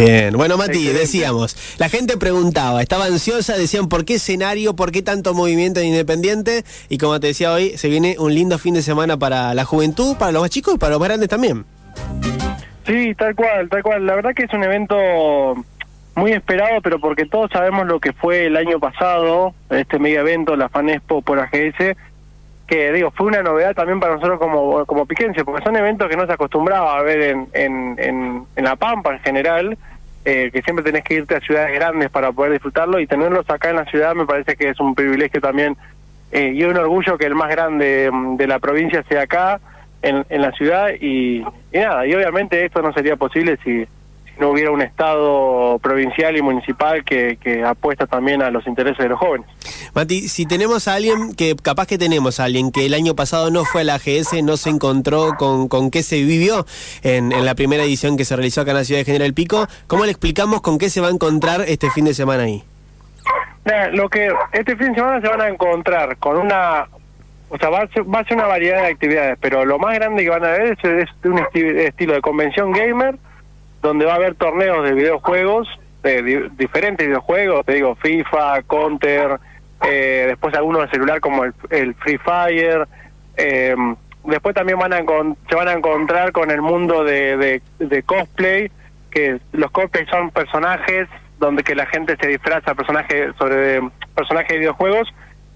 Bien, bueno Mati, decíamos, la gente preguntaba, estaba ansiosa, decían por qué escenario, por qué tanto movimiento en Independiente y como te decía hoy, se viene un lindo fin de semana para la juventud, para los más chicos y para los más grandes también. Sí, tal cual, tal cual. La verdad que es un evento muy esperado, pero porque todos sabemos lo que fue el año pasado, este mega evento, la FANESPO por AGS, que digo, fue una novedad también para nosotros como, como piquense, porque son eventos que no se acostumbraba a ver en, en, en, La Pampa en general, eh, que siempre tenés que irte a ciudades grandes para poder disfrutarlo y tenerlos acá en la ciudad me parece que es un privilegio también eh, y un orgullo que el más grande mm, de la provincia sea acá, en, en la ciudad y, y nada, y obviamente esto no sería posible si no hubiera un Estado provincial y municipal que, que, apuesta también a los intereses de los jóvenes. Mati, si tenemos a alguien, que capaz que tenemos a alguien que el año pasado no fue a la AGS, no se encontró con, con qué se vivió en, en la primera edición que se realizó acá en la ciudad de General Pico, ¿cómo le explicamos con qué se va a encontrar este fin de semana ahí? lo que este fin de semana se van a encontrar con una o sea, va a, ser, va a ser una variedad de actividades, pero lo más grande que van a ver es, es un estilo de convención gamer, donde va a haber torneos de videojuegos, de diferentes videojuegos, te digo, FIFA, Counter, eh, después algunos de celular como el, Free Fire, eh, después también van a se van a encontrar con el mundo de, de, cosplay, que los cosplay son personajes donde que la gente se disfraza personajes sobre personajes de videojuegos,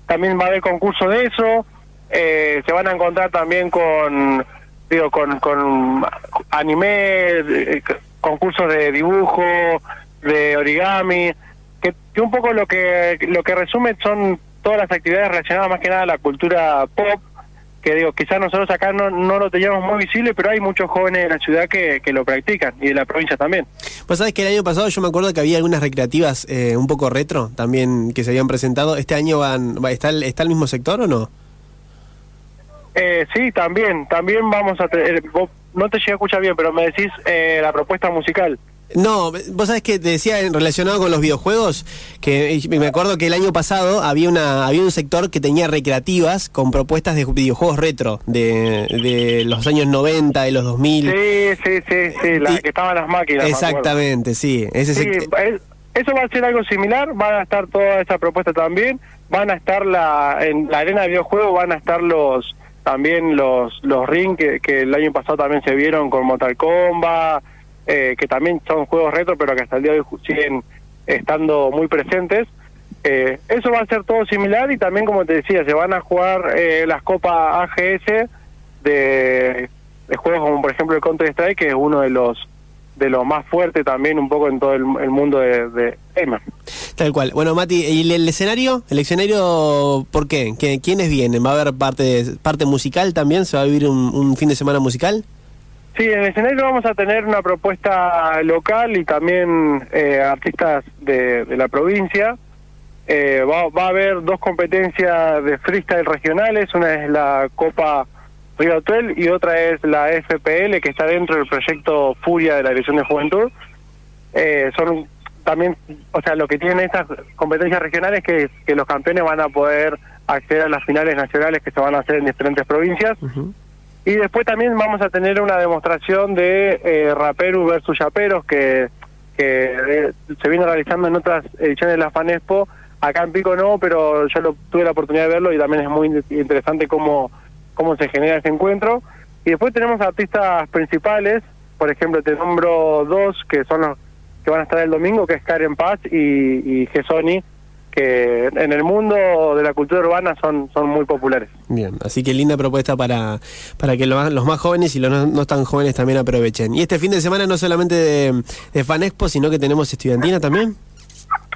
también va a haber concurso de eso, eh, se van a encontrar también con digo con, con anime concursos de dibujo, de origami, que, que, un poco lo que lo que resume son todas las actividades relacionadas más que nada a la cultura pop, que digo, quizás nosotros acá no, no lo teníamos muy visible, pero hay muchos jóvenes en la ciudad que, que lo practican y de la provincia también. Pues sabes que el año pasado yo me acuerdo que había algunas recreativas eh, un poco retro también que se habían presentado. ¿Este año van, va, está, el, está el mismo sector o no? Eh, sí, también, también vamos a tener, no te llegué a escuchar bien, pero me decís eh, la propuesta musical. No, vos sabés que te decía relacionado con los videojuegos, que me acuerdo que el año pasado había una había un sector que tenía recreativas con propuestas de videojuegos retro, de, de los años 90, de los 2000. Sí, sí, sí, sí, la que estaban las máquinas. Exactamente, sí. Ese sí eso va a ser algo similar, van a estar toda esa propuesta también, van a estar la en la arena de videojuegos, van a estar los también los los ring que, el año pasado también se vieron con Mortal Kombat, eh, que también son juegos retro, pero que hasta el día de hoy siguen estando muy presentes. Eh, eso va a ser todo similar y también, como te decía, se van a jugar eh, las copas AGS de, de, juegos como por ejemplo el Counter Strike, que es uno de los de lo más fuerte también un poco en todo el, mundo de, de Tal cual. Bueno, Mati, ¿y el, escenario? ¿El escenario por qué? ¿Quiénes vienen? ¿Va a haber parte, parte musical también? ¿Se va a vivir un, fin de semana musical? Sí, en el escenario vamos a tener una propuesta local y también eh, artistas de, la provincia. Eh, va, va, a haber dos competencias de freestyle regionales, una es la Copa Río Hotel y otra es la FPL que está dentro del proyecto Furia de la Dirección de Juventud. Eh, son también, o sea, lo que tienen estas competencias regionales es que, que los campeones van a poder acceder a las finales nacionales que se van a hacer en diferentes provincias. Y después también vamos a tener una demostración de eh, raperos versus chaperos que, que eh, se viene realizando en otras ediciones de la FANESPO. Acá en Pico no, pero yo lo, tuve la oportunidad de verlo y también es muy interesante cómo cómo se genera ese encuentro. Y después tenemos artistas principales, por ejemplo, te nombro dos que son los que van a estar el domingo, que es Karen Paz y, y Gesoni, que en el mundo de la cultura urbana son, son muy populares. Bien, así que linda propuesta para, para que los, los más jóvenes y los no, tan jóvenes también aprovechen. Y este fin de semana no solamente de, de Fanexpo, sino que tenemos estudiantina también.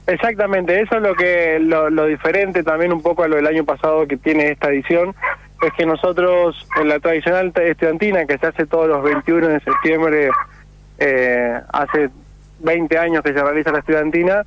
Exactamente, eso es lo que lo, lo diferente también un poco a lo del año pasado que tiene esta edición, es que nosotros en la tradicional estudiantina que se hace todos los 21 de septiembre, eh, hace 20 años que se realiza la estudiantina,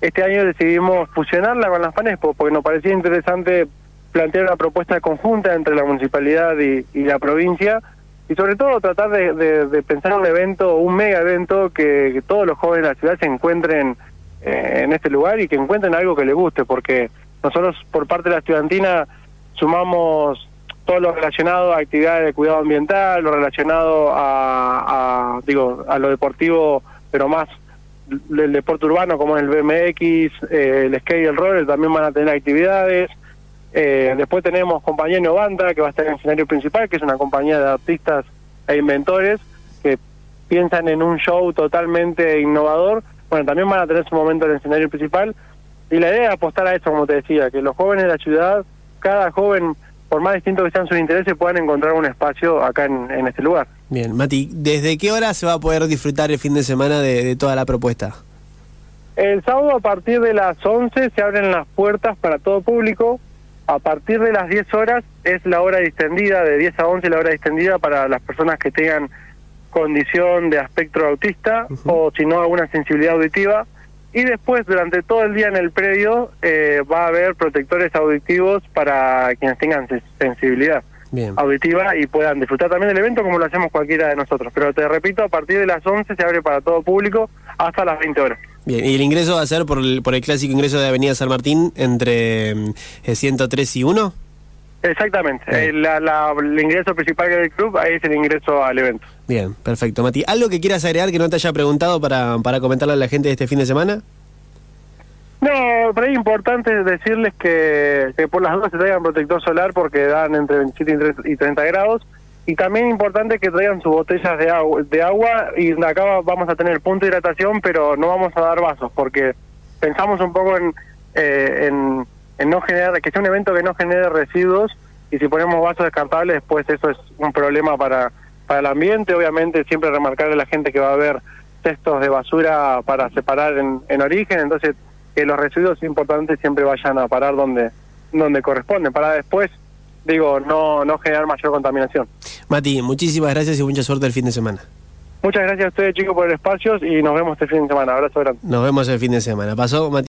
este año decidimos fusionarla con las FANESPO porque nos parecía interesante plantear una propuesta conjunta entre la municipalidad y, la provincia y sobre todo tratar de, pensar un evento, un mega evento que, todos los jóvenes de la ciudad se encuentren eh, en este lugar y que encuentren algo que les guste porque nosotros por parte de la estudiantina sumamos todo lo relacionado a actividades de cuidado ambiental, lo relacionado a, digo, a lo deportivo, pero más el deporte urbano como el BMX, eh, el skate y el roller también van a tener actividades. Eh, después tenemos compañía Innovanta que va a estar en el escenario principal, que es una compañía de artistas e inventores que piensan en un show totalmente innovador. Bueno, también van a tener su momento en el escenario principal. Y la idea es apostar a eso, como te decía, que los jóvenes de la ciudad, cada joven, por más distinto que sean sus intereses, puedan encontrar un espacio acá en, en este lugar. Bien, Mati, ¿desde qué hora se va a poder disfrutar el fin de semana de, de toda la propuesta? El sábado a partir de las 11 se abren las puertas para todo público. A partir de las 10 horas es la hora distendida, de 10 a 11 la hora distendida para las personas que tengan condición de aspecto autista o si no alguna sensibilidad auditiva. Y después, durante todo el día en el predio, eh, va a haber protectores auditivos para quienes tengan sensibilidad auditiva y puedan disfrutar también del evento como lo hacemos cualquiera de nosotros. Pero te repito, a partir de las 11 se abre para todo público hasta las 20 horas. Bien, y el ingreso va a ser por el, por el clásico ingreso de Avenida San Martín entre 103 mm, y 1. Exactamente, el, el ingreso principal del club, ahí es el ingreso al evento. Bien, perfecto. Mati, ¿algo que quieras agregar que no te haya preguntado para, para comentarle a la gente de este fin de semana? No, pero es importante decirles que, que por las dudas se traigan protector solar porque dan entre 27 y 30 grados. Y también es importante que traigan sus botellas de agua, de agua y acá vamos a tener punto de hidratación, pero no vamos a dar vasos porque pensamos un poco en, eh, en, en no generar, que sea un evento que no genere residuos y si ponemos vasos descartables después eso es un problema para, para el ambiente. Obviamente siempre remarcarle a la gente que va a haber cestos de basura para separar en, en origen, entonces que los residuos importantes siempre vayan a parar donde, donde corresponden, para después digo, no, no generar mayor contaminación. Mati, muchísimas gracias y mucha suerte el fin de semana. Muchas gracias a ustedes chicos por el espacio y nos vemos este fin de semana. Abrazo grande. Nos vemos el fin de semana. Pasó Mati.